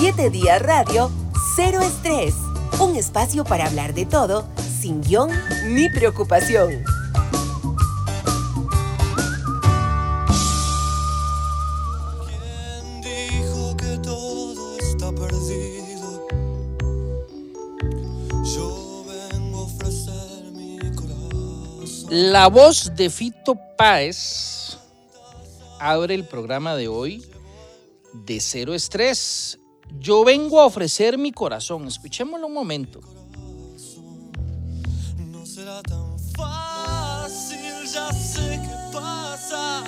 7 Días Radio, Cero Estrés. Un espacio para hablar de todo, sin guion ni preocupación. ¿Quién dijo que todo está perdido? Yo vengo a ofrecer mi corazón. La voz de Fito Páez abre el programa de hoy de Cero Estrés. Yo vengo a ofrecer mi corazón. Escuchémoslo un momento. No será tan fácil, ya sé qué pasa.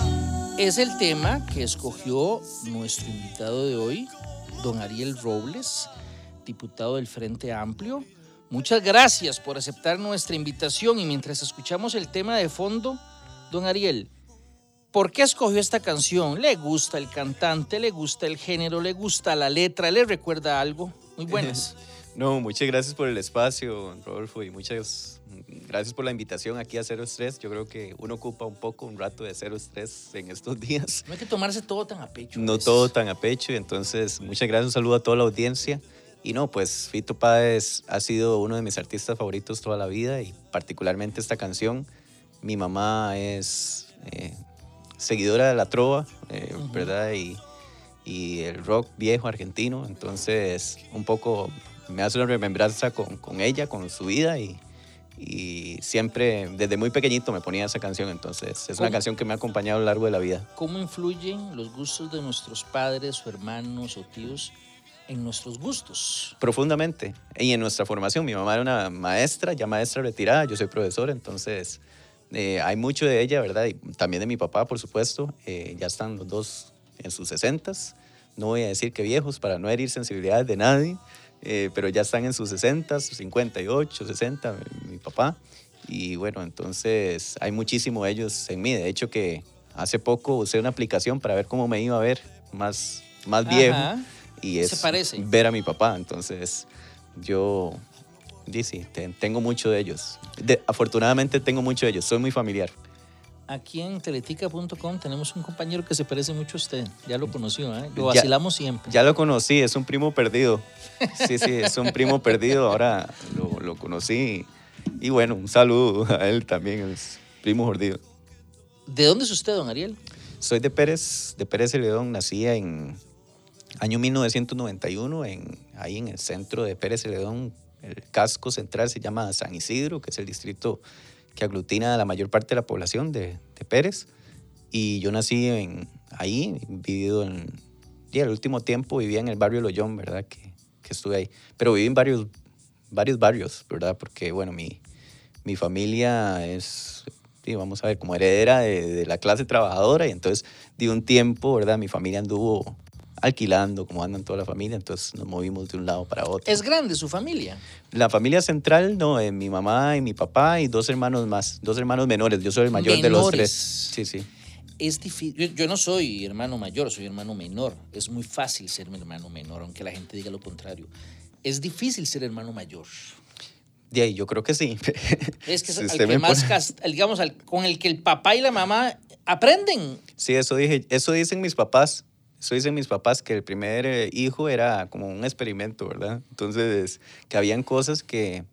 Es el tema que escogió nuestro invitado de hoy, don Ariel Robles, diputado del Frente Amplio. Muchas gracias por aceptar nuestra invitación y mientras escuchamos el tema de fondo, don Ariel, ¿por qué escogió esta canción? ¿Le gusta el cantante? ¿Le gusta el género? ¿Le gusta la letra? ¿Le recuerda algo? Muy buenas. No, muchas gracias por el espacio, Rodolfo, y muchas gracias por la invitación aquí a Cero Estrés. Yo creo que uno ocupa un poco, un rato de cero estrés en estos días. No hay que tomarse todo tan a pecho. No veces. todo tan a pecho, y entonces muchas gracias, un saludo a toda la audiencia. Y no, pues Fito Páez ha sido uno de mis artistas favoritos toda la vida y particularmente esta canción. Mi mamá es eh, seguidora de la trova, eh. ¿verdad? Y, y el rock viejo argentino, entonces un poco me hace una remembranza con, con ella, con su vida y, y siempre, desde muy pequeñito me ponía esa canción, entonces es una canción que me ha acompañado a lo largo de la vida. ¿Cómo influyen los gustos de nuestros padres o hermanos o tíos en nuestros gustos? Profundamente. Y en nuestra formación, mi mamá era una maestra, ya maestra retirada, yo soy profesor, entonces eh, hay mucho de ella, ¿verdad? Y también de mi papá, por supuesto. eh, ya están los dos en sus sesentas. No voy a decir que viejos para no herir sensibilidades de nadie, eh, pero ya están en sus sesentas, 58, 60, mi, mi papá. Y bueno, entonces hay muchísimo de ellos en mí. De hecho que hace poco usé una aplicación para ver cómo me iba a ver más, más viejo y Se es parece. ver a mi papá. Entonces, yo, sí, sí, te- tengo mucho de ellos. De- afortunadamente tengo mucho de ellos, soy muy familiar. Aquí en teletica.com tenemos un compañero que se parece mucho a usted. Ya lo conoció, ¿eh? Lo Ya- vacilamos siempre. Ya lo conocí, es un primo perdido. Sí, sí, es un primo perdido, ahora lo, lo conocí. Y bueno, un saludo a él también, es primo mordido. ¿De dónde es usted, don Ariel? Soy de Pérez, de Pérez Celedón, nací en año 1991, en, ahí en el centro de Pérez Celedón. El casco central se llama San Isidro, que es el distrito que aglutina a la mayor parte de la población de, de Pérez. Y yo nací en, ahí, vivido en, y el último tiempo vivía en el barrio Loyón, ¿verdad? Que, que estuve ahí. Pero viví en varios, varios barrios, ¿verdad? Porque, bueno, mi, mi familia es, sí, vamos a ver, como heredera de, de la clase trabajadora y entonces de un tiempo, ¿verdad? Mi familia anduvo alquilando, como andan toda la familia, entonces nos movimos de un lado para otro. ¿Es grande su familia? La familia central, no, eh, mi mamá y mi papá y dos hermanos más, dos hermanos menores, yo soy el mayor de los tres. Sí, sí. Es difícil. Yo, yo no soy hermano mayor, soy hermano menor. Es muy fácil ser mi hermano menor, aunque la gente diga lo contrario. Es difícil ser hermano mayor. De ahí, yo creo que sí. Es que es Si al que más, pone- digamos, al- con el que el papá y la mamá aprenden. Sí, eso dije, eso dicen mis papás. Eso dicen mis papás que el primer eh, hijo era como un experimento, ¿verdad? Entonces, que habían cosas que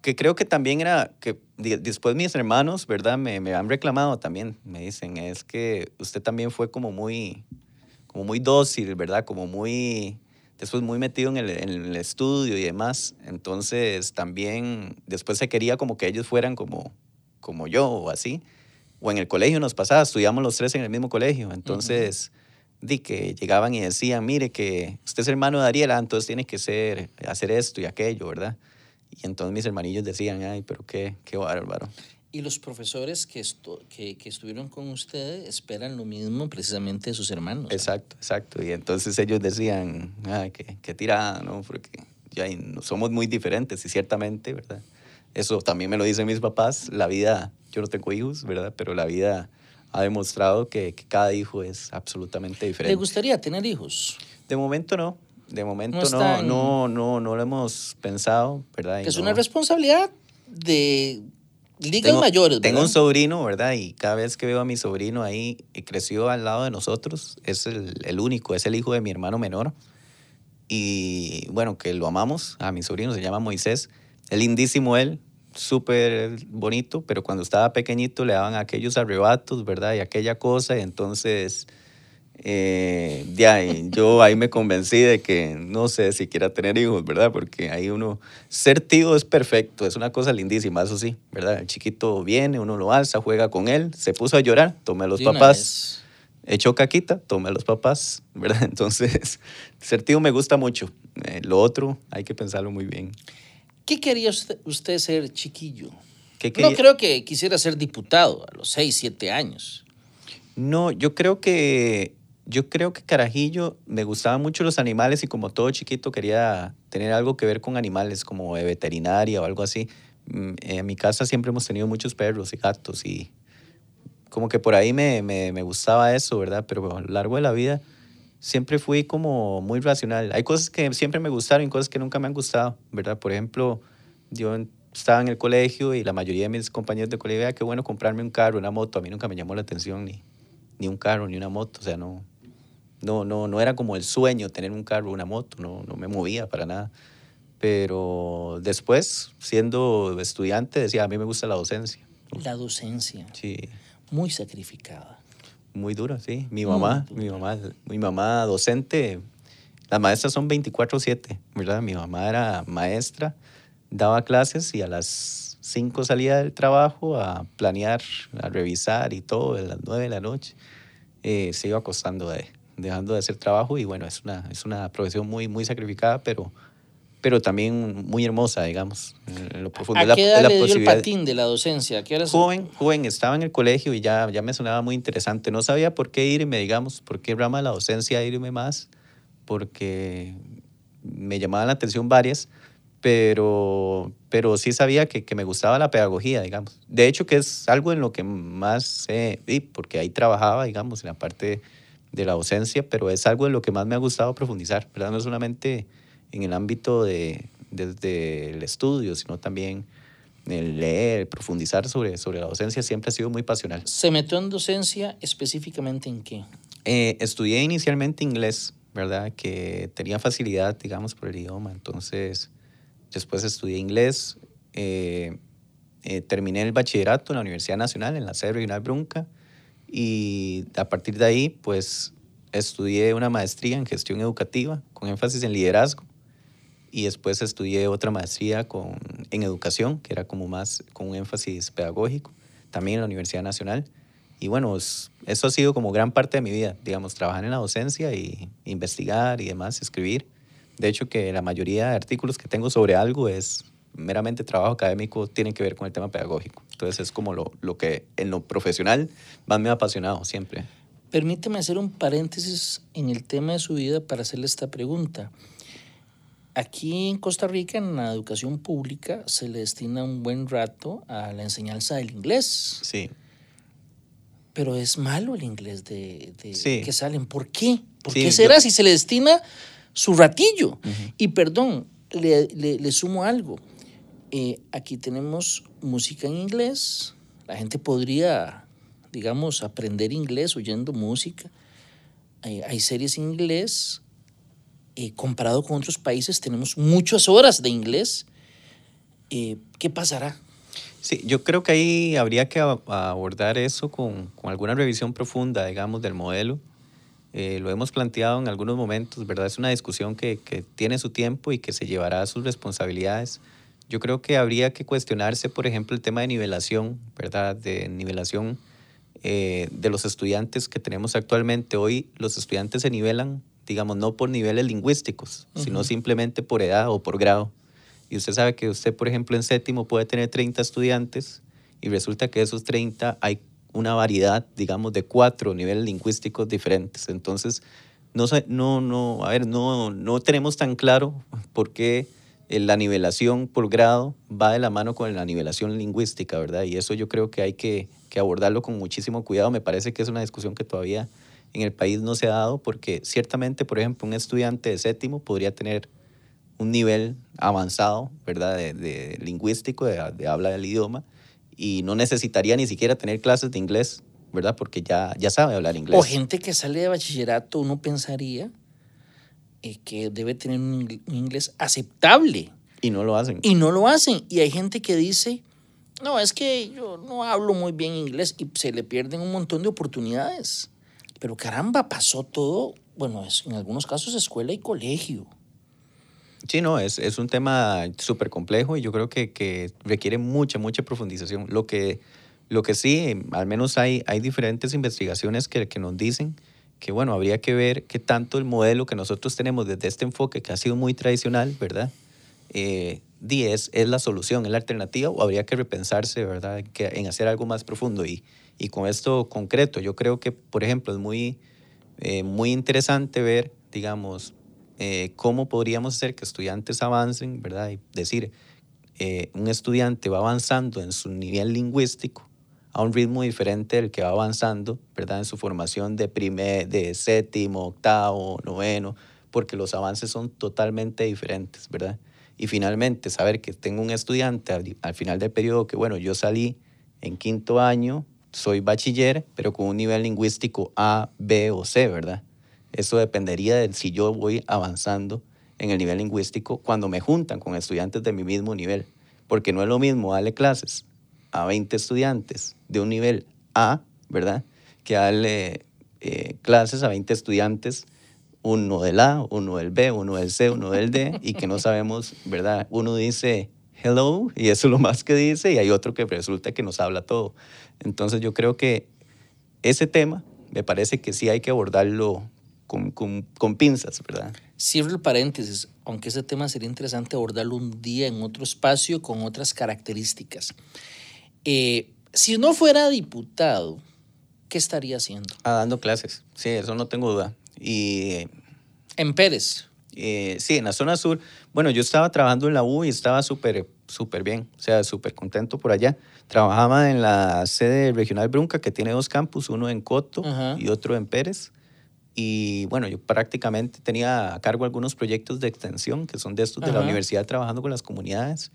que creo que también era que después mis hermanos, ¿verdad? Me, me han reclamado también, me dicen, es que usted también fue como muy como muy dócil, ¿verdad? Como muy después muy metido en el, en el estudio y demás. Entonces, también después se quería como que ellos fueran como como yo o así o en el colegio nos pasaba, estudiamos los tres en el mismo colegio, entonces di que llegaban y decían, mire que usted es hermano de Ariela, entonces tiene que ser, hacer esto y aquello, ¿verdad? Y entonces mis hermanillos decían, ay, pero qué, qué bárbaro. Y los profesores que, estu- que, que estuvieron con usted esperan lo mismo precisamente de sus hermanos. Exacto, exacto. Y entonces ellos decían, ay, qué, qué tirada, ¿no? Porque ya somos muy diferentes y ciertamente, ¿verdad? Eso también me lo dicen mis papás, la vida, yo no tengo hijos, ¿verdad? Pero la vida ha demostrado que, que cada hijo es absolutamente diferente. ¿Le gustaría tener hijos? De momento no. De momento No no, están- no, no, no, lo hemos pensado, ¿verdad? Y Que es no- una responsabilidad de ligas tengo, mayores, Tengo ¿verdad? un sobrino, ¿verdad? Y cada vez que veo a mi sobrino ahí, que creció al lado de nosotros, es el, el único, es el hijo de mi hermano menor. y bueno, que lo amamos, a mi sobrino se llama Moisés, es lindísimo él, súper bonito, pero cuando estaba pequeñito le daban aquellos arrebatos, ¿verdad? Y aquella cosa, y entonces eh, ya, y yo ahí me convencí de que no sé si quiera tener hijos, ¿verdad? Porque ahí uno, ser tío es perfecto, es una cosa lindísima, eso sí, ¿verdad? El chiquito viene, uno lo alza, juega con él, se puso a llorar, tomé a los papás, echó caquita, tomé a los papás, ¿verdad? Entonces, ser tío me gusta mucho. Eh, lo otro hay que pensarlo muy bien. ¿Qué quería usted, usted ser chiquillo? ¿Qué No creo que quisiera ser diputado a los 6, 7 años. No, yo creo que yo creo que Carajillo me gustaban mucho los animales y como todo chiquito quería tener algo que ver con animales, como de veterinaria o algo así. Mm, En mi casa siempre hemos tenido muchos perros y gatos y como que por ahí me, me, me gustaba eso, ¿verdad? Pero a lo largo de la vida siempre fui como muy racional. Hay cosas que siempre me gustaron y cosas que nunca me han gustado, ¿verdad? Por ejemplo, yo estaba en el colegio y la mayoría de mis compañeros de colegio, "Ah, qué bueno comprarme un carro, una moto. A mí nunca me llamó la atención ni, ni un carro, ni una moto. O sea, no, no, no, no era como el sueño tener un carro, una moto. No, no me movía para nada. Pero después, siendo estudiante, decía, a mí me gusta la docencia. La docencia, Sí, muy sacrificada. Muy dura, sí. Mi Muy mamá, dura. mi mamá, mi mamá docente, las maestras son 24/7, ¿verdad? Mi mamá era maestra, daba clases y a las 5 salía del trabajo a planear, a revisar y todo, a las 9 de la noche. eh, se iba acostando de, dejando de hacer trabajo y bueno, es una, es una profesión muy, muy sacrificada, pero, pero también muy hermosa, digamos, en- lo profundo. ¿A qué edad la le dio el patín de la docencia? ¿A qué Joven, joven, estaba en el colegio y ya, ya me sonaba muy interesante. No sabía por qué irme, digamos, por qué rama de la docencia irme más, porque me llamaban la atención varias, pero, pero sí sabía que, que me gustaba la pedagogía, digamos. De hecho, que es algo en lo que más sé, y porque ahí trabajaba, digamos, en la parte de la docencia, pero es algo en lo que más me ha gustado profundizar, ¿verdad? No solamente en el ámbito de, desde el estudio, sino también el leer, profundizar sobre, sobre la docencia siempre ha sido muy pasional. ¿Se metió en docencia específicamente en qué? Eh, estudié inicialmente inglés, ¿verdad? Que tenía facilidad, digamos, por el idioma. Entonces, después estudié inglés. eh, eh, terminé el bachillerato en la Universidad Nacional, en la sede regional Brunca. Y a partir de ahí, pues, estudié una maestría en gestión educativa con énfasis en liderazgo. Y después estudié otra maestría con, en educación, que era como más con un énfasis pedagógico, también en la Universidad Nacional. Y bueno, es- eso ha sido como gran parte de mi vida, digamos, trabajar en la docencia y investigar y demás, escribir. De hecho, que la mayoría de artículos que tengo sobre algo es meramente trabajo académico, tienen que ver con el tema pedagógico. Entonces es como lo, lo que en lo profesional más me ha apasionado siempre. Permíteme hacer un paréntesis en el tema de su vida para hacerle esta pregunta. Aquí en Costa Rica, en la educación pública, se le destina un buen rato a la enseñanza del inglés, Sí. pero es malo el inglés de, de- Sí. que salen. ¿Por qué? ¿Por Sí, qué yo- será si se le destina su ratillo? Y perdón, le, le- le sumo algo. Eh, aquí tenemos música en inglés. La gente podría, digamos, aprender inglés oyendo música. Hay, hay series en inglés. Eh, comparado con otros países, tenemos muchas horas de inglés. Eh, ¿Qué pasará? Sí, yo creo que ahí habría que abordar eso con, con alguna revisión profunda, digamos, del modelo. Eh, lo hemos planteado en algunos momentos, ¿verdad? Es una discusión que, que tiene su tiempo y que se llevará a sus responsabilidades. Yo creo que habría que cuestionarse, por ejemplo, el tema de nivelación, ¿verdad? De nivelación eh, de los estudiantes que tenemos actualmente. Hoy los estudiantes se nivelan, digamos, no por niveles lingüísticos, sino simplemente por edad o por grado. Y usted sabe que usted, por ejemplo, en séptimo puede tener 30 estudiantes y resulta que de esos 30 hay una variedad, digamos, de cuatro niveles lingüísticos diferentes. Entonces, no, no, no, a ver, no, no tenemos tan claro por qué eh, la nivelación por grado va de la mano con la nivelación lingüística, ¿verdad? Y eso yo creo que hay que, que abordarlo con muchísimo cuidado. Me parece que es una discusión que todavía en el país no se ha dado porque ciertamente, por ejemplo, un estudiante de séptimo podría tener un nivel avanzado, ¿verdad? De, de lingüístico, de, de habla del idioma, y no necesitaría ni siquiera tener clases de inglés, ¿verdad? Porque ya, ya sabe hablar inglés. O gente que sale de bachillerato, uno pensaría eh, que debe tener un un inglés aceptable Y no lo hacen. y no lo hacen. Y hay gente que dice, no, es que yo no hablo muy bien inglés y se le pierden un montón de oportunidades. Pero caramba, pasó todo, bueno, es, en algunos casos escuela y colegio. Sí, no, es, es un tema súper complejo y yo creo que, que requiere mucha, mucha profundización. Lo que, lo que sí, al menos hay, hay diferentes investigaciones que, que nos dicen que, bueno, habría que ver qué tanto el modelo que nosotros tenemos desde este enfoque, que ha sido muy tradicional, ¿verdad? Eh, di, es, es la solución, es la alternativa, o habría que repensarse, ¿verdad?, que, en hacer algo más profundo. Y, y con esto concreto, yo creo que, por ejemplo, es muy, eh, muy interesante ver, digamos, eh, cómo podríamos hacer que estudiantes avancen, ¿verdad? Y decir, eh, un estudiante va avanzando en su nivel lingüístico a un ritmo diferente del que va avanzando, ¿verdad? En su formación de, primer, de séptimo, octavo, noveno, porque los avances son totalmente diferentes, ¿verdad? Y finalmente, saber que tengo un estudiante al, al final del periodo que, bueno, yo salí en quinto año, soy bachiller, pero con un nivel lingüístico A, B o C, ¿verdad? Eso dependería de si yo voy avanzando en el nivel lingüístico cuando me juntan con estudiantes de mi mismo nivel. Porque no es lo mismo darle clases a 20 estudiantes de un nivel A, ¿verdad? Que darle eh, clases a 20 estudiantes, uno del A, uno del B, uno del C, uno del D, y que no sabemos, ¿verdad? Uno dice hello y eso es lo más que dice, y hay otro que resulta que nos habla todo. Entonces yo creo que ese tema me parece que sí hay que abordarlo con, con, con pinzas, ¿verdad? Cierro el paréntesis, aunque ese tema sería interesante abordarlo un día en otro espacio con otras características. Eh, si no fuera diputado, ¿qué estaría haciendo? Ah, dando clases, sí, eso no tengo duda. Y En Pérez. eh, sí, en la zona sur, bueno, yo estaba trabajando en la U y estaba súper, súper bien, o sea, súper contento por allá. Trabajaba en la sede regional Brunca, que tiene dos campus, uno en Coto Ajá. y otro en Pérez. Y bueno, yo prácticamente tenía a cargo algunos proyectos de extensión, que son de estos de la universidad trabajando con las comunidades.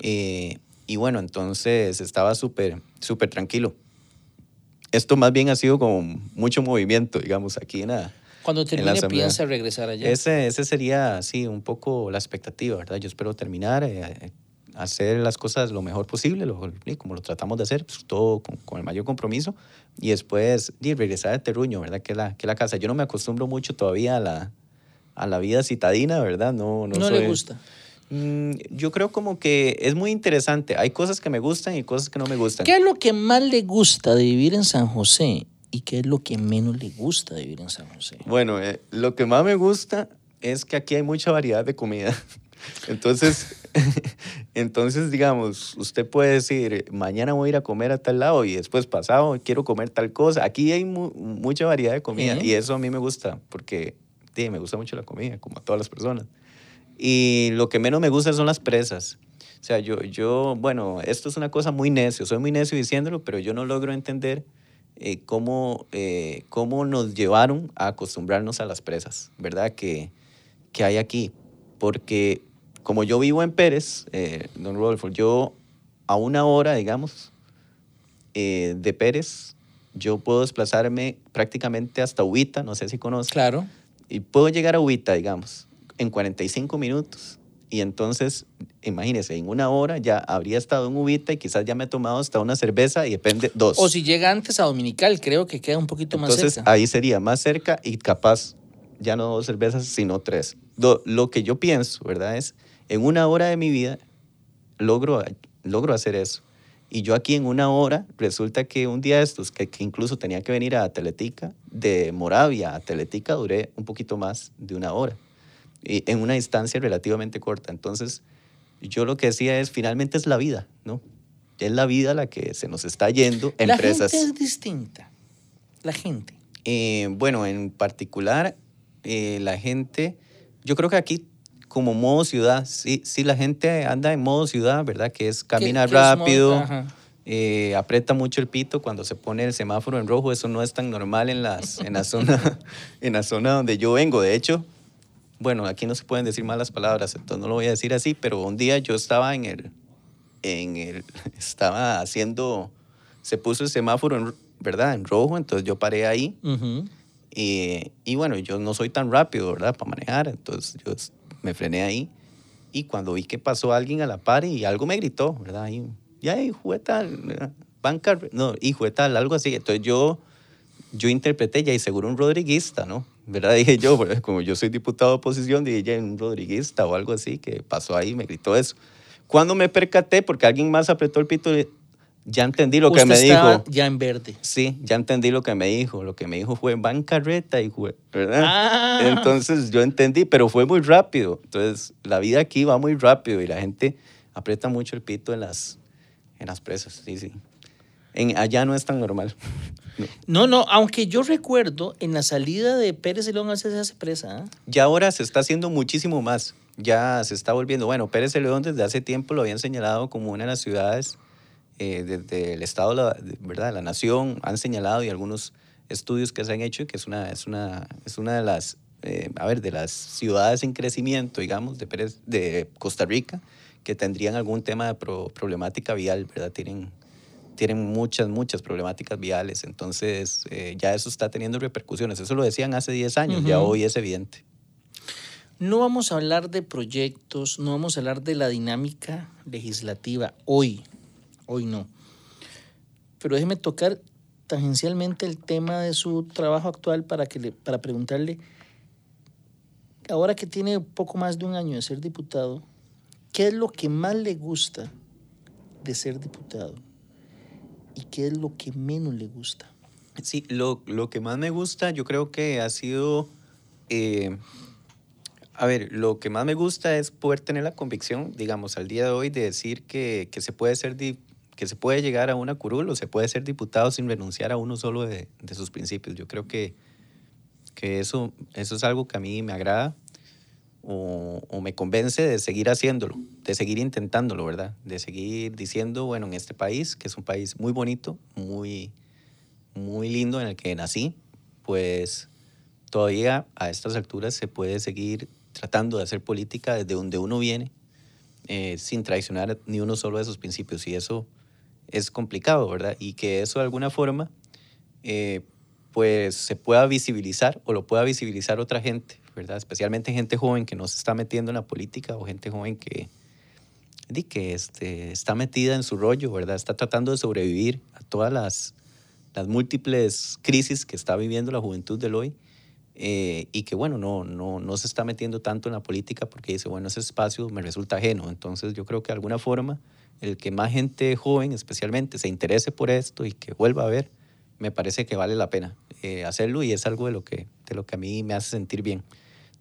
Eh, y bueno, entonces estaba súper, súper tranquilo. Esto más bien ha sido con mucho movimiento, digamos, aquí en la, Cuando termine, piensa regresar allá. ese, ese sería, sí, un poco la expectativa, ¿verdad? Yo espero terminar, eh, hacer las cosas lo mejor posible, lo- como lo tratamos de hacer, pues, todo con, con el mayor compromiso, y después y regresar a Terruño, ¿verdad? Que la, que la casa. Yo no me acostumbro mucho todavía a la, a la vida citadina, ¿verdad? No, no, no le soy- gusta. Mm, yo creo como que es muy interesante. Hay cosas que me gustan y cosas que no me gustan. ¿Qué es lo que más le gusta de vivir en San José y qué es lo que menos le gusta de vivir en San José? Bueno, eh, lo que más me gusta es que aquí hay mucha variedad de comida. Entonces, entonces, digamos, usted puede decir, mañana voy a ir a comer a tal lado y después pasado quiero comer tal cosa. Aquí hay mu- mucha variedad de comida y eso a mí me gusta porque sí, me gusta mucho la comida, como a todas las personas. Y lo que menos me gusta son las presas. O sea, yo, yo, bueno, esto es una cosa muy necio, soy muy necio diciéndolo, pero yo no logro entender eh, cómo, eh, cómo nos llevaron a acostumbrarnos a las presas, ¿verdad? Que, que hay aquí. Porque como yo vivo en Pérez, eh, don Rodolfo, yo a una hora, digamos, eh, de Pérez, yo puedo desplazarme prácticamente hasta Ubita, no sé si conoce Claro. y puedo llegar a Ubita, digamos, en 45 minutos. Y entonces, imagínese, en una hora ya habría estado en Ubita y quizás ya me he tomado hasta una cerveza y depende, dos. O si llega antes a Dominical, creo que queda un poquito más entonces, cerca. ahí sería más cerca y capaz ya no dos cervezas, sino tres. Do- lo que yo pienso, ¿verdad? Es, en una hora de mi vida logro, logro hacer eso. Y yo aquí en una hora, resulta que un día de estos, que, que incluso tenía que venir a Teletica, de Moravia a Teletica duré un poquito más de una hora. En una distancia relativamente corta. Entonces, yo lo que decía es, finalmente es la vida, ¿no? Es la vida la que se nos está yendo. La Empresas. gente es distinta. La gente. Eh, bueno, en particular, eh, la gente, yo creo que aquí como modo ciudad, sí, sí la gente anda en modo ciudad, ¿verdad? Que es camina ¿Qué- qué es modo- rápido, eh, aprieta mucho el pito cuando se pone el semáforo en rojo, eso no es tan normal en, las, en, la zona, en la zona donde yo vengo. De hecho, bueno, aquí no se pueden decir malas palabras, entonces no lo voy a decir así, pero un día yo estaba en el, en el, estaba haciendo, se puso el semáforo, en, ¿verdad? En rojo, entonces yo paré ahí Ujú. Y, y bueno, yo no soy tan rápido, ¿verdad? Para manejar, entonces yo me frené ahí. Y cuando vi que pasó alguien a la par y algo me gritó, ¿verdad? Y, ya, hijo de tal, banca, no, hijo de tal, algo así. Entonces yo, yo interpreté ya y seguro un rodriguista, ¿no? ¿Verdad? Dije yo, como yo soy diputado de oposición, dije ya un rodriguista o algo así que pasó ahí y me gritó eso. Cuando me percaté, porque alguien más apretó el pito, ya entendí lo que Usted me estaba dijo. ya en verde. Sí, ya entendí lo que me dijo. Lo que me dijo fue bancarreta, de- ¿verdad? Ah. Entonces yo entendí, pero fue muy rápido. Entonces la vida aquí va muy rápido y la gente aprieta mucho el pito en las, en las presas. Sí, sí. En, allá no es tan normal. No, no, aunque yo recuerdo en la salida de Pérez León hace se hace presa. ¿ah? Ya ahora se está haciendo muchísimo más. Ya se está volviendo. Bueno, Pérez León desde hace tiempo lo habían señalado como una de las ciudades eh, desde el Estado, la- de- ¿verdad? La nación han señalado y algunos estudios que se han hecho que es una, es una, es una de las, eh, a ver, de las ciudades en crecimiento, digamos, de, Pérez, de Costa Rica, que tendrían algún tema de pro- problemática vial, ¿verdad? Tienen, tienen muchas, muchas problemáticas viales. Entonces, eh, ya eso está teniendo repercusiones. Eso lo decían hace 10 años, ya hoy es evidente. No vamos a hablar de proyectos, no vamos a hablar de la dinámica legislativa hoy, hoy no. Pero déjeme tocar tangencialmente el tema de su trabajo actual para, que le, para preguntarle, ahora que tiene poco más de un año de ser diputado, ¿qué es lo que más le gusta de ser diputado? ¿Y qué es lo que menos le gusta? Sí, lo, lo que más me gusta, yo creo que ha sido, eh, a ver, lo que más me gusta es poder tener la convicción, digamos, al día de hoy de decir que, que se puede ser, di- que se puede llegar a una curul o se puede ser diputado sin renunciar a uno solo de, de sus principios. Yo creo que, que eso, eso es algo que a mí me agrada o, me convence de seguir haciéndolo, de seguir intentándolo, ¿verdad? De seguir diciendo, bueno, en este país, que es un país muy bonito, muy muy lindo en el que nací, pues todavía a estas alturas se puede seguir tratando de hacer política desde donde uno viene, eh, sin traicionar ni uno solo de esos principios. Y eso es complicado, ¿verdad? Y que eso de alguna forma, eh, pues se pueda visibilizar o lo pueda visibilizar otra gente, ¿verdad? Especialmente gente joven que no se está metiendo en la política o gente joven que, que este, está metida en su rollo, ¿verdad? Está tratando de sobrevivir a todas las, las múltiples crisis que está viviendo la juventud del hoy eh, y que, bueno, no, no, no se está metiendo tanto en la política porque dice, bueno, ese espacio me resulta ajeno. Entonces yo creo que de alguna forma el que más gente joven especialmente se interese por esto y que vuelva a ver, me parece que vale la pena eh, hacerlo y es algo de lo, que, de lo que a mí me hace sentir bien.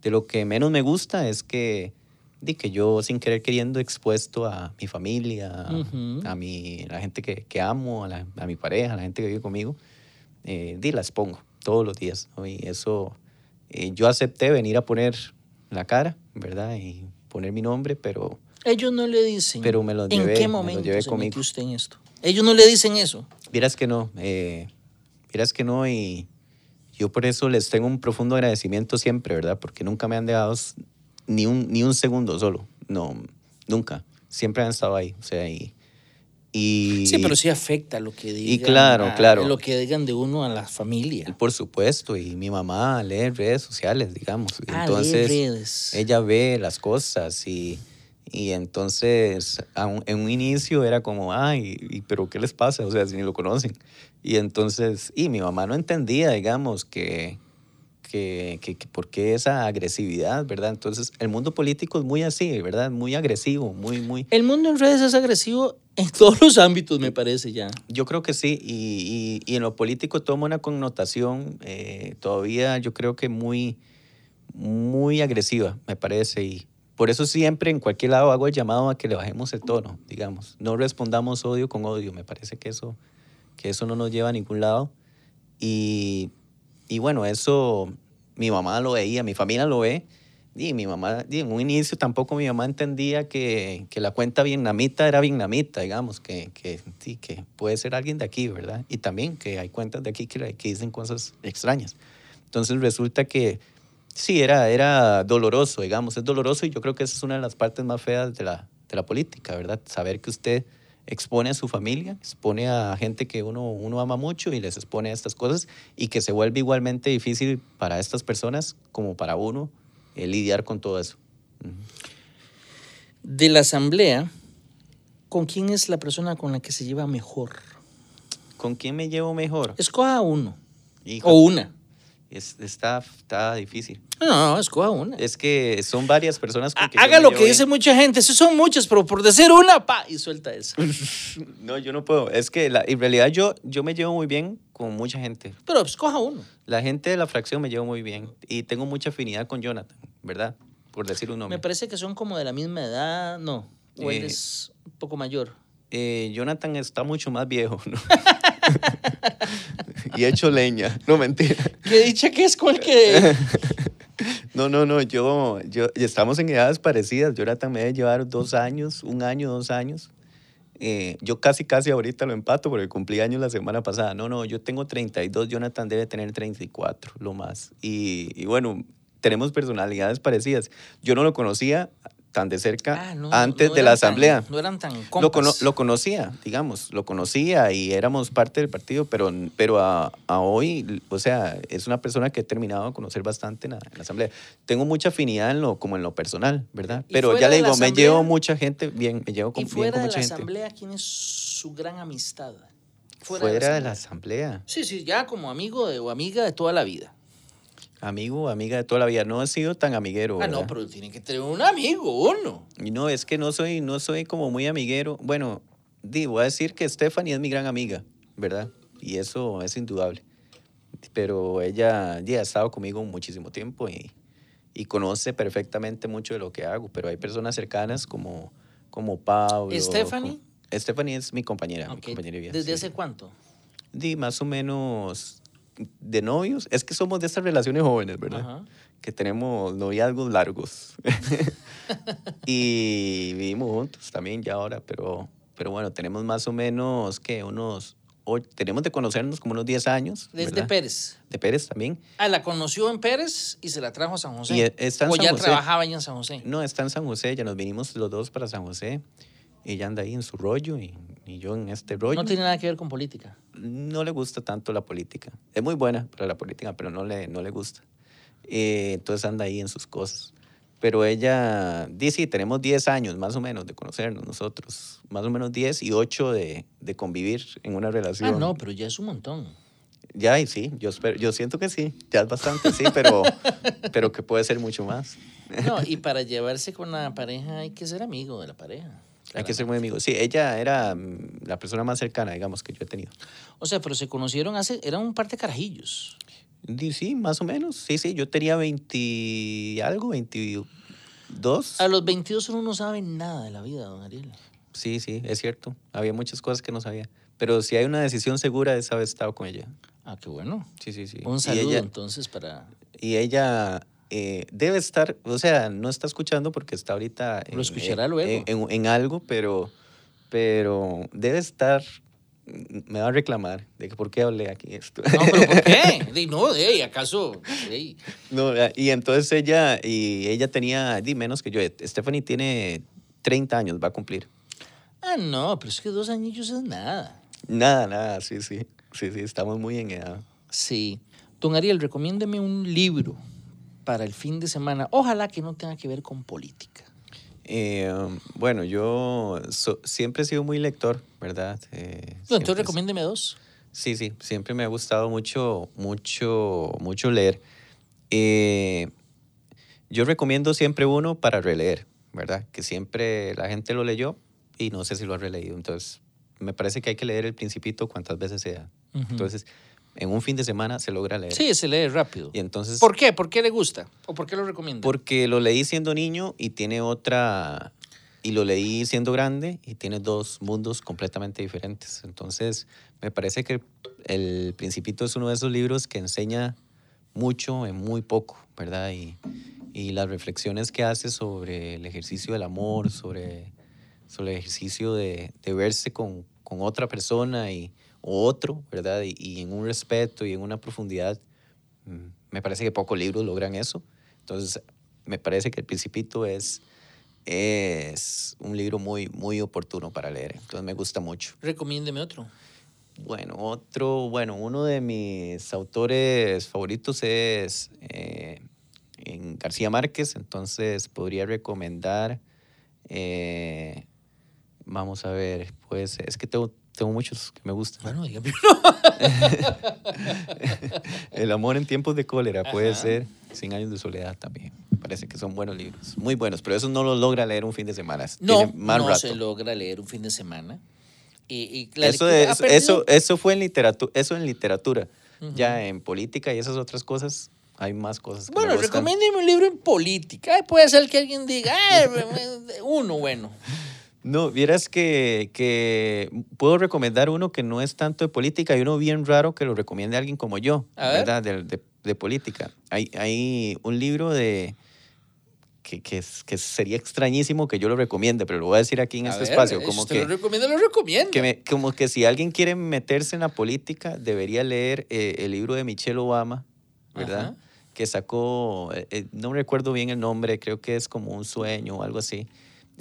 De lo que menos me gusta es que, di, que yo sin querer queriendo expuesto a mi familia, a mi, la gente que, que amo, a, la- a mi pareja, a la gente que vive conmigo, eh, di, la expongo todos los días. ¿no? Y eso, eh, yo acepté venir a poner la cara, ¿verdad? Y poner mi nombre, pero Ellos no le dicen. Pero me los ¿En llevé- me qué los momento llevé se conmigo. metió usted en esto? Ellos no le dicen eso. Vieras que no, eh, vieras que no y yo por eso les tengo un profundo agradecimiento siempre, ¿verdad? Porque nunca me han dejado ni un, ni un segundo solo, no, nunca, siempre han estado ahí, o sea, y... y Sí, pero sí afecta lo que digan. claro, a- claro. Lo que digan de uno a la familia. Por supuesto, y mi mamá lee redes sociales, digamos, y Ah, entonces redes. ella ve las cosas y, y entonces un- en un inicio era como, ay, ¿y pero qué les pasa? O sea, si ni lo conocen. Y entonces, y mi mamá no entendía, digamos, que, que, que, que por qué esa agresividad, ¿verdad? Entonces, el mundo político es muy así, ¿verdad? Muy agresivo, muy, muy... El mundo en redes es agresivo en todos los ámbitos, me parece ya. Yo creo que sí, y, y- y en lo político toma una connotación eh, todavía, yo creo que muy, muy agresiva, me parece, y por eso siempre en cualquier lado hago el llamado a que le bajemos el tono, digamos, no respondamos odio con odio, me parece que eso, que eso no nos lleva a ningún lado, y, y bueno, eso mi mamá lo veía, mi familia lo ve, y mi mamá, y en un inicio tampoco mi mamá entendía que, que la cuenta vietnamita era vietnamita, digamos, que, que, sí, que puede ser alguien de aquí, ¿verdad? Y también que hay cuentas de aquí que, que dicen cosas extrañas. Entonces resulta que sí, era, era doloroso, digamos, es doloroso y yo creo que esa es una de las partes más feas de la, de la política, ¿verdad? Saber que usted expone a su familia, expone a gente que uno, uno ama mucho y les expone a estas cosas y que se vuelve igualmente difícil para estas personas como para uno eh, lidiar con todo eso. De la asamblea, ¿con quién es la persona con la que se lleva mejor? ¿Con quién me llevo mejor? Escoja uno. Hijo, O una. Es- está, está difícil. No, escoja una. Es que son varias personas con que Haga lo que bien. dice mucha gente. Sí, son muchas, pero por decir una, pa, y suelta esa. No, yo no puedo. Es que la, en realidad yo, yo me llevo muy bien con mucha gente. Pero escoja uno. La gente de la fracción me llevo muy bien y tengo mucha afinidad con Jonathan, ¿verdad? Por decir un nombre. Me parece que son como de la misma edad, no. O él Eh, es un poco mayor. Eh, Jonathan está mucho más viejo, ¿no? y hecho leña. No, mentira. Que dicha que es el que... No, no, no. Yo, yo, estamos en edades parecidas. Jonathan me debe llevar dos años, un año, dos años. Eh, yo casi, casi ahorita lo empato porque cumplí años la semana pasada. No, no, yo tengo 32, Jonathan debe tener 34, lo más. Y, y bueno, tenemos personalidades parecidas. Yo no lo conocía tan de cerca Ah, no, antes no de la eran tan- asamblea. no eran tan Lo, cono- lo conocía, digamos, lo conocía y éramos parte del partido, pero, pero a, a hoy, o sea, es una persona que he terminado de conocer bastante en la, en la asamblea. Tengo mucha afinidad en lo, como en lo personal, ¿verdad? Pero fuera ya le de la digo, me asamblea- llevo mucha gente bien, me llevo con, Y bien fuera con de mucha la gente. asamblea, ¿quién es su gran amistad? Fuera, de la asamblea. Sí, sí, ya como amigo de- o amiga de toda la vida. Amigo, amiga de toda la vida. No he sido tan amiguero. Ah, no, pero tiene que tener un amigo, uno. Y No, es que no soy, no soy como muy amiguero. Bueno, di, voy a decir que Stephanie es mi gran amiga, ¿verdad? Y eso es indudable. Pero ella ya ha estado conmigo muchísimo tiempo y, y conoce perfectamente mucho de lo que hago. Pero hay personas cercanas como, como Pablo. ¿Stephanie? como- Stephanie es mi compañera, mi compañera de vida. ¿Desde sí, hace cuánto? Di, más o menos de novios. Es que somos de estas relaciones jóvenes, ¿verdad? Ajá. que tenemos noviazgos largos. y vivimos juntos también ya ahora, pero, pero bueno, tenemos más o menos que unos, o- tenemos de conocernos como unos 10 años. Desde ¿verdad? Pérez. De Pérez también. Ah, la conoció en Pérez y se la trajo a San José. Y está en o San ya José. trabajaba ahí en San José. No, está en San José, ya nos vinimos los dos para San José. Ella anda ahí en su rollo y, y yo en este rollo. No tiene nada que ver con política. no le gusta tanto la política. Es muy buena para la política, pero no le, no le gusta. Eh, entonces anda ahí en sus cosas. Pero ella, dice, sí, tenemos 10 años más o menos de conocernos nosotros. Más o menos 10 y 8 de, de convivir en una relación. Ah, no, pero ya es un montón. Ya, y sí, yo, espero, yo siento que sí, ya es bastante, sí, pero, pero que puede ser mucho más. No, y para llevarse con la pareja hay que ser amigo de la pareja. Hay que ser muy amigos. Sí, ella era mm, la persona más cercana, digamos, que yo he tenido. O sea, pero se conocieron hace, eran un par de carajillos. Sí, más o menos. Sí, sí, yo tenía 20 y algo, 22. A los 22 uno no sabe nada de la vida, don Ariel. Sí, sí, es cierto. Había muchas cosas que no sabía. Pero si hay una decisión segura es haber estado con ella. Ah, qué bueno. Sí, sí, sí. Un saludo ella, entonces para... y ella eh, debe estar, o sea, no está escuchando porque está ahorita Lo escuchará luego. en, en- en algo, pero, pero debe estar, me va a reclamar de que por qué hablé aquí esto. No, pero ¿por qué? No, de ¿acaso? Ey, No, y entonces ella, y ella tenía, di menos que yo. Stephanie tiene 30 años, va a cumplir. Ah, no, pero es que dos añillos es nada. Nada, nada, sí, sí. Sí, sí, estamos muy en edad. Sí. Don Ariel, recomiéndeme un libro para el fin de semana. Ojalá que no tenga que ver con política. Eh, bueno, yo so- siempre he sido muy lector, ¿verdad? Eh, No, entonces recomiéndeme dos. Sí, sí, siempre me ha gustado mucho, mucho, mucho leer. Eh, yo recomiendo siempre uno para releer, ¿verdad? Que siempre la gente lo leyó y no sé si lo ha releído. Entonces, me parece que hay que leer El Principito cuantas veces sea. Entonces, en un fin de semana se logra leer. Sí, se lee rápido. Y entonces, ¿Por qué? ¿Por qué le gusta? ¿O por qué lo recomienda? porque lo leí siendo niño y tiene otra, y lo leí siendo grande y tiene dos mundos completamente diferentes. Entonces, me parece que El Principito es uno de esos libros que enseña mucho en muy poco, ¿verdad? Y, y las reflexiones que hace sobre el ejercicio del amor, sobre, sobre el ejercicio de, de verse con, con otra persona y, otro, ¿verdad? Y, y en un respeto y en una profundidad, mm, me parece que pocos libros logran eso. Entonces, me parece que El Principito es, es un libro muy, muy oportuno para leer. Entonces me gusta mucho. Recomiéndeme otro. Bueno, otro, bueno, uno de mis autores favoritos es eh, en García Márquez, entonces podría recomendar, eh, vamos a ver, pues es que tengo, tengo muchos que me gustan. Bueno, dígame. El amor en tiempos de cólera puede Ajá. ser, Cien años de soledad también. Me parece que son buenos libros, muy buenos, pero eso no lo logra leer un fin de semana. No, más no rato. se logra leer un fin de semana. Y, y Eso, es- eso, eso fue en literatura, eso en literatura. Ujú. Ya en política y esas otras cosas, hay más cosas. Que Bueno, recomiéndeme un libro en política. Ay, puede ser que alguien diga, "Ay, uno bueno. No, vieras que, que puedo recomendar uno que no es tanto de política y uno bien raro que lo recomiende alguien como yo, A. ¿verdad? De, de- de política. Hay, hay un libro de que, que, que sería extrañísimo que yo lo recomiende, pero lo voy a decir aquí en A este ver, espacio, si como usted que, lo recomienda, lo recomienda. que me- como que si alguien quiere meterse en la política, debería leer eh, el libro de Michelle Obama, ¿verdad? Ajá. Que sacó, eh, eh, no recuerdo bien el nombre, creo que es como un sueño o algo así.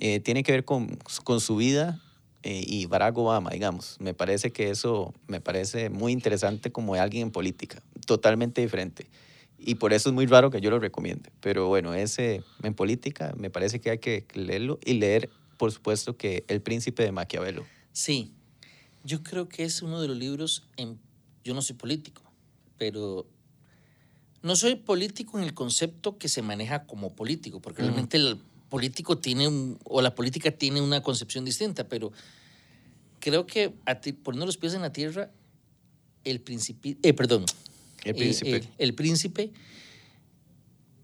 Eh, tiene que ver con, con su vida eh, y Barack Obama, digamos. Me parece que eso me parece muy interesante como alguien en política, totalmente diferente. Y por eso es muy raro que yo lo recomiende. Pero bueno, ese en política me parece que hay que leerlo y leer, por supuesto, que El Príncipe de Maquiavelo. Sí, yo creo que es uno de los libros, en, yo no soy político, pero no soy político en el concepto que se maneja como político, porque realmente el político tiene, un- o la política tiene una concepción distinta, pero creo que poniendo los pies en la tierra, el príncipe, eh, perdón, El eh, Príncipe. el- el príncipe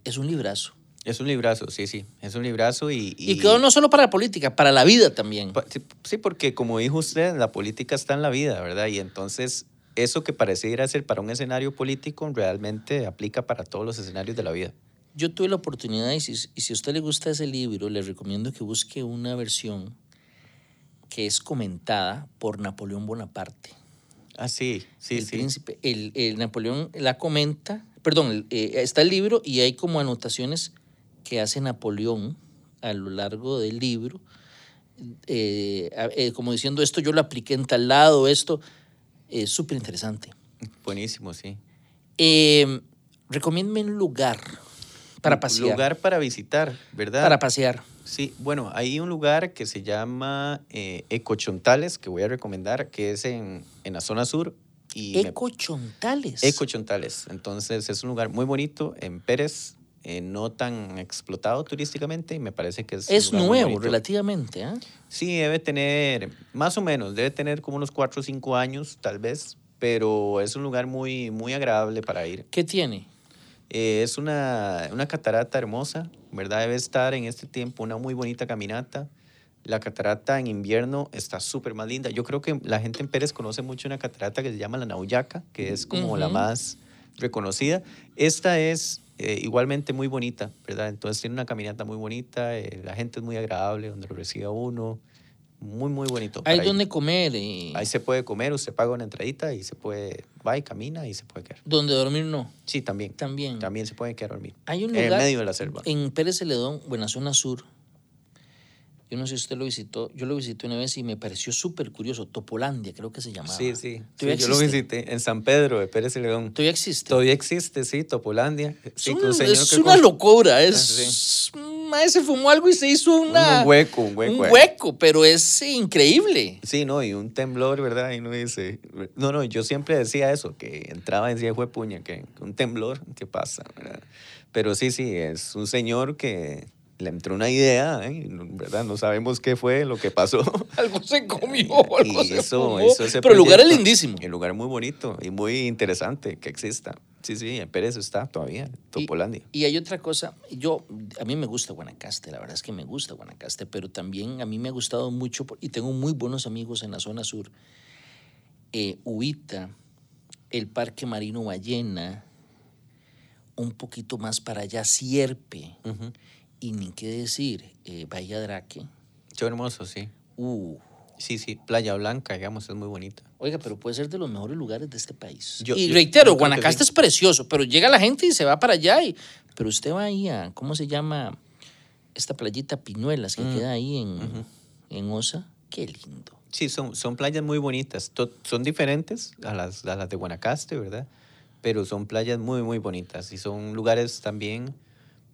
es un librazo. Es un librazo, sí, sí. Es un librazo y... Y, quedó no solo para la política, para la vida también. Sí, porque como dijo usted, la política está en la vida, ¿verdad? Y entonces eso que pareciera ser para un escenario político realmente aplica para todos los escenarios de la vida. Yo tuve la oportunidad, y si, y si a usted le gusta ese libro, le recomiendo que busque una versión que es comentada por Napoleón Bonaparte. Ah, sí, sí, el sí. príncipe. El, el Napoleón la comenta, perdón, eh, está el libro y hay como anotaciones que hace Napoleón a lo largo del libro, eh, eh, como diciendo esto yo lo apliqué en tal lado, esto es súper interesante. Buenísimo, sí. Eh, recomiéndeme un lugar para pasear. Lugar para visitar, ¿verdad? para pasear. Sí, bueno, hay un lugar que se llama eh, Ecochontales, que voy a recomendar, que es en, en la zona sur. Y me- Ecochontales. Ecochontales. Entonces es un lugar muy bonito en Pérez, eh, no tan explotado turísticamente, y me parece que es... Es nuevo relativamente, ¿ah? Sí, debe tener, más o menos, debe tener como unos 4 o 5 años, tal vez, pero es un lugar muy, muy agradable para ir. ¿Qué tiene? Eh, es una, una catarata hermosa, ¿verdad? Debe estar en este tiempo una muy bonita caminata. La catarata en invierno está súper más linda. Yo creo que la gente en Pérez conoce mucho una catarata que se llama la Nauyaca, que es como la más reconocida. Esta es eh, igualmente muy bonita, ¿verdad? Entonces tiene una caminata muy bonita, eh, la gente es muy agradable, donde lo recibe uno. Muy, muy bonito. Hay donde comer, y Ahí se puede comer, usted paga una entradita y se puede, va y camina y se puede quedar. donde dormir no. Sí, también. También. También se puede quedar a dormir. Hay un En el lugar medio de la selva. en Pérez Celedón, buena zona sur. Yo no sé si usted lo visitó. Yo lo visité una vez y me pareció súper curioso. Topolandia, creo que se llamaba. Sí, sí. sí, ¿Todavía yo lo visité en San Pedro de Pérez Celedón. Todavía existe. Todavía existe, sí, Topolandia. Sí, es un que una con- locura. Ah, Es, Mae, se fumó algo y se hizo una, Un hueco, un hueco. un hueco, pero es increíble. Sí, no, y un temblor, ¿verdad? Y uno dice, no, no, yo siempre decía eso, que entraba y decía, fue puña, que un temblor, ¿qué pasa? ¿verdad? Pero sí, sí, es un señor que le entró una idea, ¿eh? ¿verdad? No sabemos qué fue lo que pasó. Algo se comió, algo Y se eso, fumó. eso ese Pero el lugar es lindísimo. El lugar es muy bonito y muy interesante que exista. Sí, sí, en Pérez está todavía, Topolandia. Y hay otra cosa, yo, a mí me gusta Guanacaste, la verdad es que me gusta Guanacaste, pero también a mí me ha gustado mucho, y tengo muy buenos amigos en la zona sur, eh, el Parque Marino Ballena, un poquito más para allá, Sierpe, y ni qué decir, eh, Bahía Draque. Qué hermoso, sí. Uh, Sí, sí, Playa Blanca, digamos, es muy bonita. oiga, pero puede ser de los mejores lugares de este país. Yo- y yo- reitero, yo Guanacaste sí. es precioso, pero llega la gente y se va para allá, y, pero usted va ahí a, ¿cómo se llama? esta playita Pinuelas que Mm. queda ahí en, en Osa. Qué lindo. Sí, son, son playas muy bonitas. To- son diferentes a las, a las de Guanacaste, ¿verdad? Pero son playas muy, muy bonitas. Y son lugares también,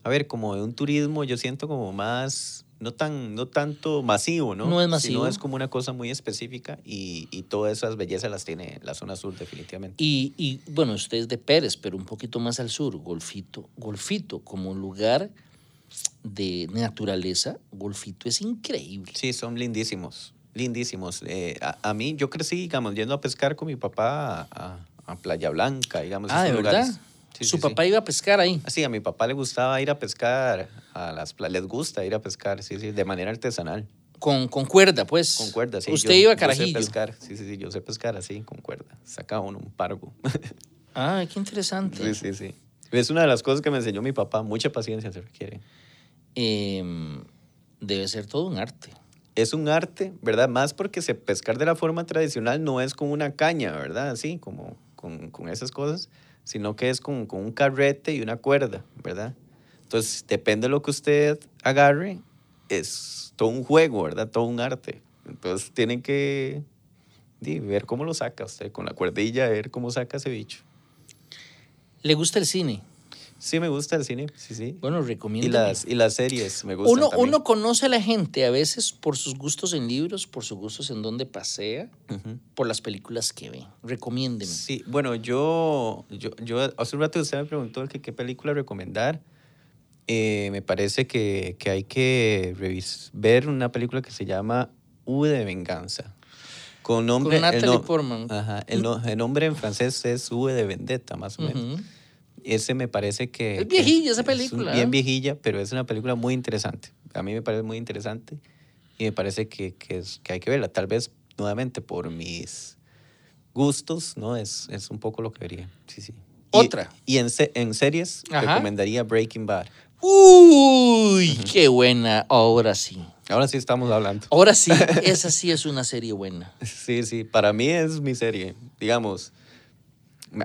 a ver, como de un turismo, yo siento como más, no, tan, no tanto masivo, ¿no? No es masivo. Sino es como una cosa muy específica y, y todas esas bellezas las tiene la zona sur definitivamente. Y, y, bueno, usted es de Pérez, pero un poquito más al sur, Golfito. Golfito como lugar de naturaleza, Golfito es increíble. Sí, son lindísimos, lindísimos. Eh, a, a mí, yo crecí, digamos, yendo a pescar con mi papá a, a- a Playa Blanca, digamos. ah, ¿de verdad? lugares. Sí, Su sí, sí. papá iba a pescar ahí. Sí, a mi papá le gustaba ir a pescar a las les gusta ir a pescar, sí, sí, de manera artesanal, Con, con cuerda, pues. con cuerda, sí. Usted yo- iba a Yo Carajillo. sé pescar, sí, sí, sí, yo sé pescar así, con cuerda. Saca uno un pargo. Ah, qué interesante. sí, sí, sí. Es una de las cosas que me enseñó mi papá, mucha paciencia se requiere. Em, debe ser todo un arte. Es un arte, ¿verdad? Más porque se pescar de la forma tradicional no es con una caña, ¿verdad? Así, como con, con esas cosas, sino que es con, con un carrete y una cuerda, ¿verdad? Entonces, depende de lo que usted agarre, es todo un juego, ¿verdad? Todo un arte. Entonces, tienen que ver cómo lo saca usted con la cuerdilla, ver cómo saca ese bicho. ¿Le gusta el cine? Sí, me gusta el cine, sí, sí. Bueno, Y recomiendo. las, y las series me gustan Uno, también. uno conoce a la gente a veces por sus gustos en libros, por sus gustos en donde pasea, por las películas que ve. Recomiéndeme. Sí, bueno, yo, yo, yo hace un rato usted me preguntó que qué película recomendar. Eh, me parece que, que hay que revis- ver una película que se llama U de Venganza. Con nombre. Con Natalie el, no- Portman. Ajá, el, no- el nombre en francés es V de Vendetta, más o menos. Ese me parece que... Es viejilla esa es película, bien viejilla, pero es una película muy interesante. A mí me parece muy interesante y me parece que, que, es, que hay que verla. Tal vez, nuevamente, por mis gustos, ¿no? Es, es un poco lo que vería. Sí, sí. Otra. Y, en, en series Ajá. recomendaría Breaking Bad. Uy, qué buena. Ahora sí. Ahora sí estamos hablando. Ahora sí, esa sí es una serie buena. Sí, sí, para mí es mi serie. Digamos,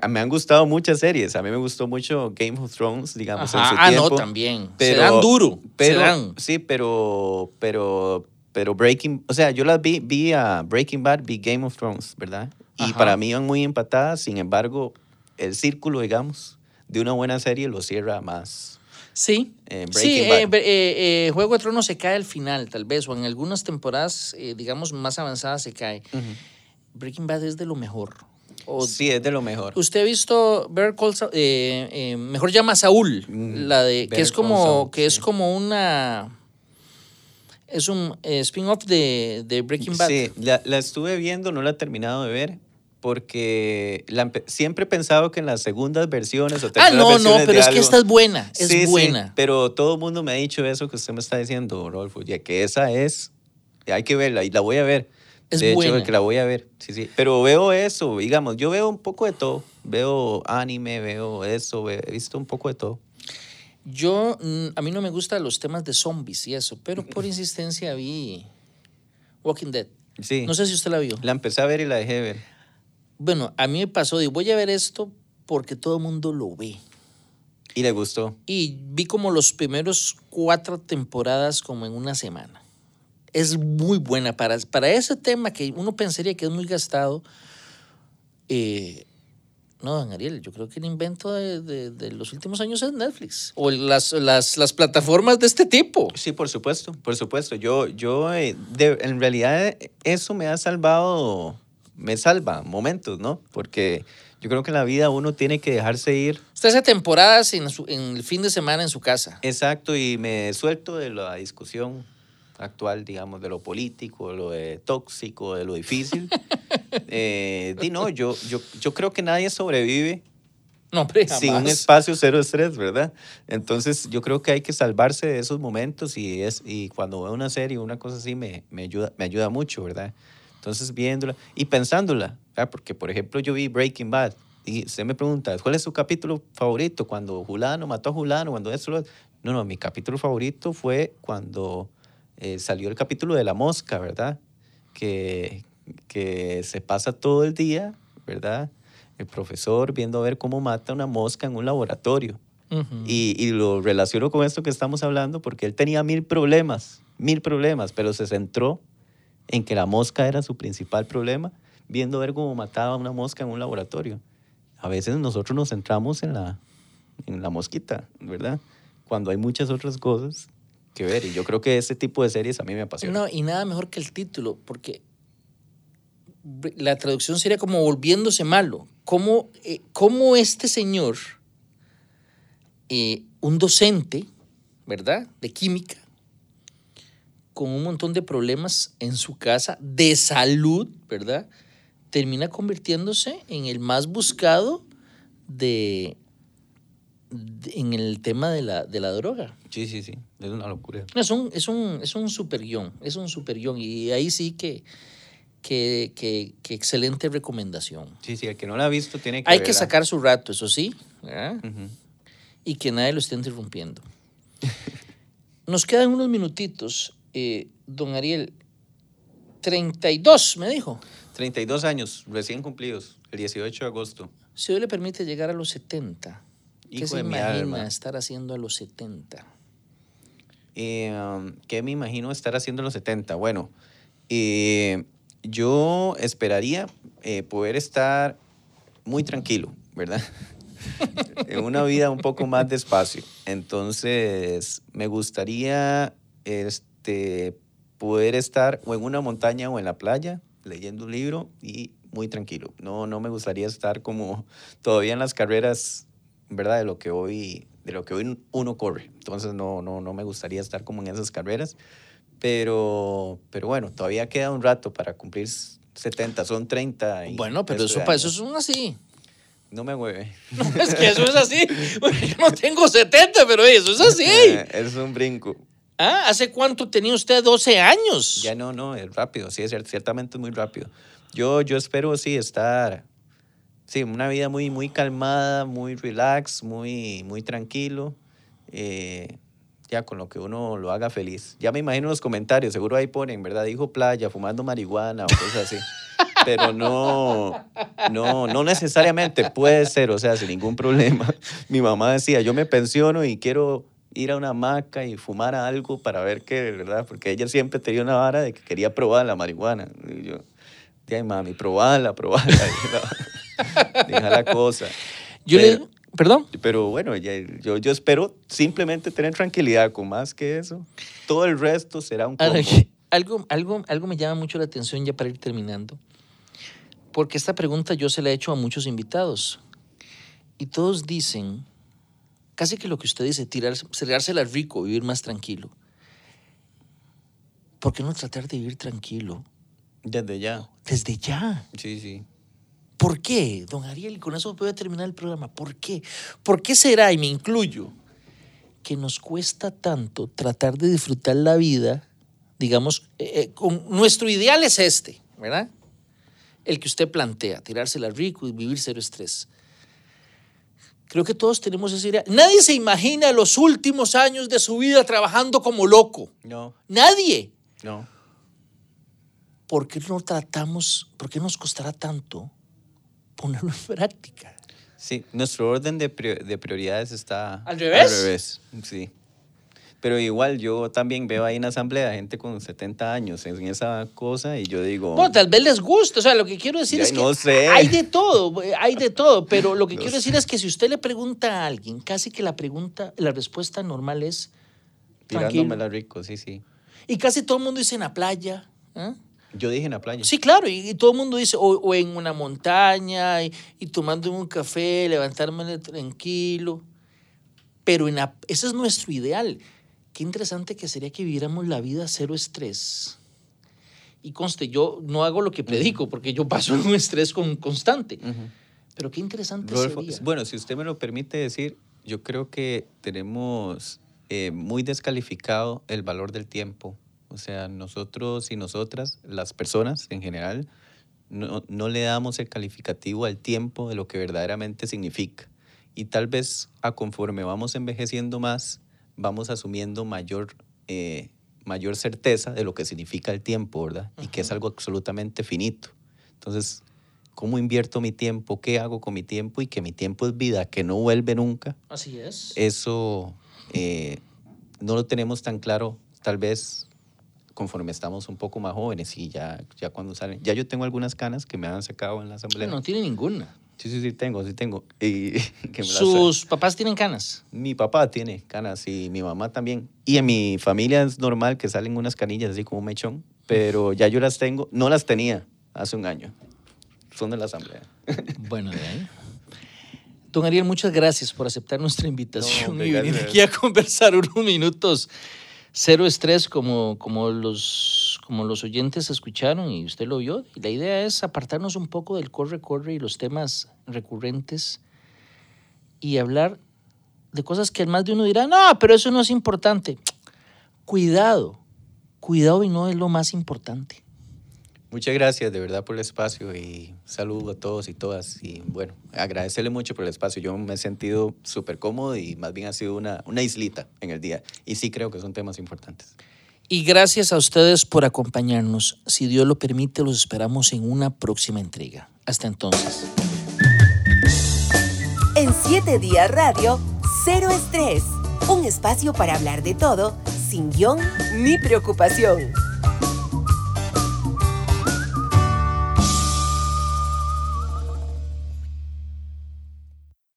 me han gustado muchas series. A mí me gustó mucho Game of Thrones, digamos, en Ajá. su Ah, no, también. se Pero- dan duro. Pero, se dan. Sí, pero, pero, pero Breaking, o sea, yo las vi, vi a Breaking Bad, vi Game of Thrones, ¿verdad? Y Ajá. para mí iban muy empatadas, sin embargo, el círculo, digamos, de una buena serie lo cierra más. Sí. eh, Sí, eh, eh, eh, Juego de Tronos se cae al final, tal vez, o en algunas temporadas, eh, digamos, más avanzadas se cae. Breaking Bad es de lo mejor. O- Sí, es de lo mejor. ¿Usted ha visto Better Call Saul? Eh, eh, mejor llama a Saúl, Mm, la de que Better es Call como Saul, que es sí. como una es un eh, spin-off de, de Breaking Bad. Sí, la, la estuve viendo, no la he terminado de ver, porque la siempre he pensado que en las segundas versiones o Ah, terceras no, no, versiones de pero es que algo- esta es buena, es Sí, sí, buena. pero todo el mundo me ha dicho eso que usted me está diciendo, Rodolfo, ya que esa es, hay que verla y la voy a ver. Es de buena. hecho, que la voy a ver, sí, sí. Pero veo eso, digamos, yo veo un poco de todo. Veo anime, veo eso, he visto un poco de todo. Yo, mm, a mí no me gustan los temas de zombies y eso, pero por insistencia vi Walking Dead. Sí, No sé si usted la vio. la empecé a ver y la dejé de ver. Bueno, a mí me pasó, digo, voy a ver esto porque todo el mundo lo ve. Y le gustó. Y vi como los primeros cuatro temporadas como en una semana. Es muy buena para, para ese tema que uno pensaría que es muy gastado. eh, no, don Ariel, yo creo que el invento de, de- de los últimos años es Netflix. O las, las, las plataformas de este tipo. Sí, por supuesto, por supuesto. Yo, yo eh, de- en realidad eso me ha salvado, me salva momentos, ¿no? Porque yo creo que en la vida uno tiene que dejarse ir. Usted hace temporadas en, su- en el fin de semana en su casa. Exacto, y me suelto de la discusión actual, digamos, de lo político, de lo de tóxico, de lo difícil. eh, di, no, yo, yo, yo creo que nadie sobrevive No, sin un espacio cero estrés, ¿verdad? Entonces yo creo que hay que salvarse de esos momentos y, es, y cuando veo una serie o una cosa así me, me, ayuda, me ayuda mucho, ¿verdad? Entonces viéndola y pensándola, ¿verdad? porque por ejemplo yo vi Breaking Bad y usted me pregunta, ¿cuál es su capítulo favorito? Cuando Julano mató a Julano, cuando eso... lo- No, no, mi capítulo favorito fue cuando eh, salió el capítulo de la mosca, ¿verdad? Que, que se pasa todo el día, ¿verdad? El profesor viendo a ver cómo mata una mosca en un laboratorio. Y, y lo relaciono con esto que estamos hablando porque él tenía mil problemas, mil problemas, pero se centró en que la mosca era su principal problema, viendo ver cómo mataba a una mosca en un laboratorio. A veces nosotros nos centramos en la, en la mosquita, ¿verdad? Cuando hay muchas otras cosas que ver. Y yo creo que ese tipo de series a mí me apasiona. No, y nada mejor que el título, porque la traducción sería como volviéndose malo. ¿Cómo, eh, cómo este señor, eh, un docente, ¿verdad? De química, con un montón de problemas en su casa de salud, ¿verdad? Termina convirtiéndose en el más buscado de, en el tema de la, de la droga. Sí, sí, sí. Es una locura. Es un, es un, es un super guion, es un super guion. Y ahí sí que, que, que, que excelente recomendación. Sí, sí, el que no la ha visto tiene que Hay que sacar su rato, eso sí, y que nadie lo esté interrumpiendo. Nos quedan unos minutitos. eh, don Ariel, 32, me dijo. 32 años, recién cumplidos, el 18 de agosto. Si hoy le permite llegar a los 70, ¿qué se imagina alma. estar haciendo a los 70? Eh, um, ¿Qué me imagino estar haciendo en los 70? Bueno, eh, yo esperaría eh, poder estar muy tranquilo, ¿verdad? en una vida un poco más despacio. Entonces, me gustaría este, poder estar o en una montaña o en la playa leyendo un libro y muy tranquilo. No, no me gustaría estar como todavía en las carreras, ¿verdad? De lo que hoy, de lo que hoy uno corre. Entonces, no, no, no me gustaría estar como en esas carreras. Pero, pero bueno, todavía queda un rato para cumplir 70, son 30. y Bueno, pero eso, para eso es un así. No me mueve. es que eso es así. Bueno, yo no tengo 70, pero eso es así. es un brinco. ¿Ah? ¿Hace cuánto tenía usted 12 años? Ya no, no, es rápido, sí, es cier- ciertamente es muy rápido. Yo, yo espero, sí, estar, sí, una vida muy, muy calmada, muy relax, muy, muy tranquilo, eh, ya con lo que uno lo haga feliz. Ya me imagino los comentarios, seguro ahí ponen, ¿verdad? Dijo playa, fumando marihuana o cosas así. Pero no, no, no necesariamente puede ser, o sea, sin ningún problema. Mi mamá decía, yo me pensiono y quiero ir a una hamaca y fumar algo para ver qué, ¿verdad? Porque ella siempre tenía una vara de que quería probar la marihuana. Y yo, ay, mami, probala, probala. Deja la cosa. Yo pero, le... Perdón. pero bueno, yo, yo espero simplemente tener tranquilidad con más que eso. Todo el resto será un Ahora, algo, algo, algo me llama mucho la atención ya para ir terminando, porque esta pregunta yo se la he hecho a muchos invitados y todos dicen, casi que lo que usted dice, tirarse, tirársela rico, vivir más tranquilo. ¿Por qué no tratar de vivir tranquilo Desde ya. desde ya? Sí, sí. ¿Por qué, don Ariel? Y con eso voy a terminar el programa. ¿Por qué? ¿Por qué será, y me incluyo, que nos cuesta tanto tratar de disfrutar la vida, digamos, eh, eh, con, nuestro ideal es este, ¿verdad? El que usted plantea, tirársela rico y vivir cero estrés. Creo que todos tenemos esa idea. Nadie se imagina los últimos años de su vida trabajando como loco. No, Nadie. no. ¿Por qué no tratamos, por qué nos costará tanto ponerlo en práctica? Sí, nuestro orden de, prior- de prioridades está ¿Al revés? Al revés, sí. Pero igual yo también veo ahí en asamblea gente con 70 años en esa cosa y yo digo, Bueno, tal vez les guste. O sea, lo que quiero decir Ya, es que no sé. hay de todo, hay de todo. Pero lo que No quiero sé. decir es que si usted le pregunta a alguien, casi que la pregunta, la respuesta normal es tranquilo. tirándomela rico, sí, sí. Y casi todo el mundo dice en la playa. ¿ah? Yo dije en la playa. Sí, claro, y, y todo el mundo dice, o, o en una montaña, y, y tomando un café, levantarme tranquilo. Pero en la- ese es nuestro ideal. Qué interesante que sería que viviéramos la vida cero estrés. Y conste, yo no hago lo que predico, porque yo paso en un estrés con, constante. Pero qué interesante Rodolfo, sería. bueno, si usted me lo permite decir, yo creo que tenemos eh, muy descalificado el valor del tiempo. O sea, nosotros y nosotras, las personas en general, no, no le damos el calificativo al tiempo de lo que verdaderamente significa. Y tal vez a conforme vamos envejeciendo más, vamos asumiendo mayor, eh, mayor certeza de lo que significa el tiempo, ¿verdad? Y que es algo absolutamente finito. Entonces, cómo invierto mi tiempo, qué hago con mi tiempo y que mi tiempo es vida, que no vuelve nunca. Así es. Eso eh, no lo tenemos tan claro, tal vez conforme estamos un poco más jóvenes y ya, ya cuando salen. Ya yo tengo algunas canas que me han sacado en la asamblea. No tiene ninguna. Sí, sí, sí, tengo, sí tengo. Y que me las- Sus papás tienen canas. Mi papá tiene canas y mi mamá también. Y en mi familia es normal que salen unas canillas así como un mechón, pero ya yo las tengo. No las tenía hace un año. Son de la asamblea. Bueno, de ahí. Don Ariel, muchas gracias por aceptar nuestra invitación y venir aquí a conversar unos minutos. Cero estrés, como, como, los, como los oyentes escucharon y usted lo vio. La idea es apartarnos un poco del corre-corre y los temas recurrentes y hablar de cosas que más de uno dirá, no, pero eso no es importante. Cuidado, cuidado y no es lo más importante. Muchas gracias de verdad por el espacio y saludo a todos y todas. Y bueno, agradecerle mucho por el espacio. Yo me he sentido súper cómodo y más bien ha sido una, una islita en el día. Y sí creo que son temas importantes. Y gracias a ustedes por acompañarnos. Si Dios lo permite, los esperamos en una próxima entrega. Hasta entonces. En 7 días radio, cero estrés. Un espacio para hablar de todo, sin guion ni preocupación.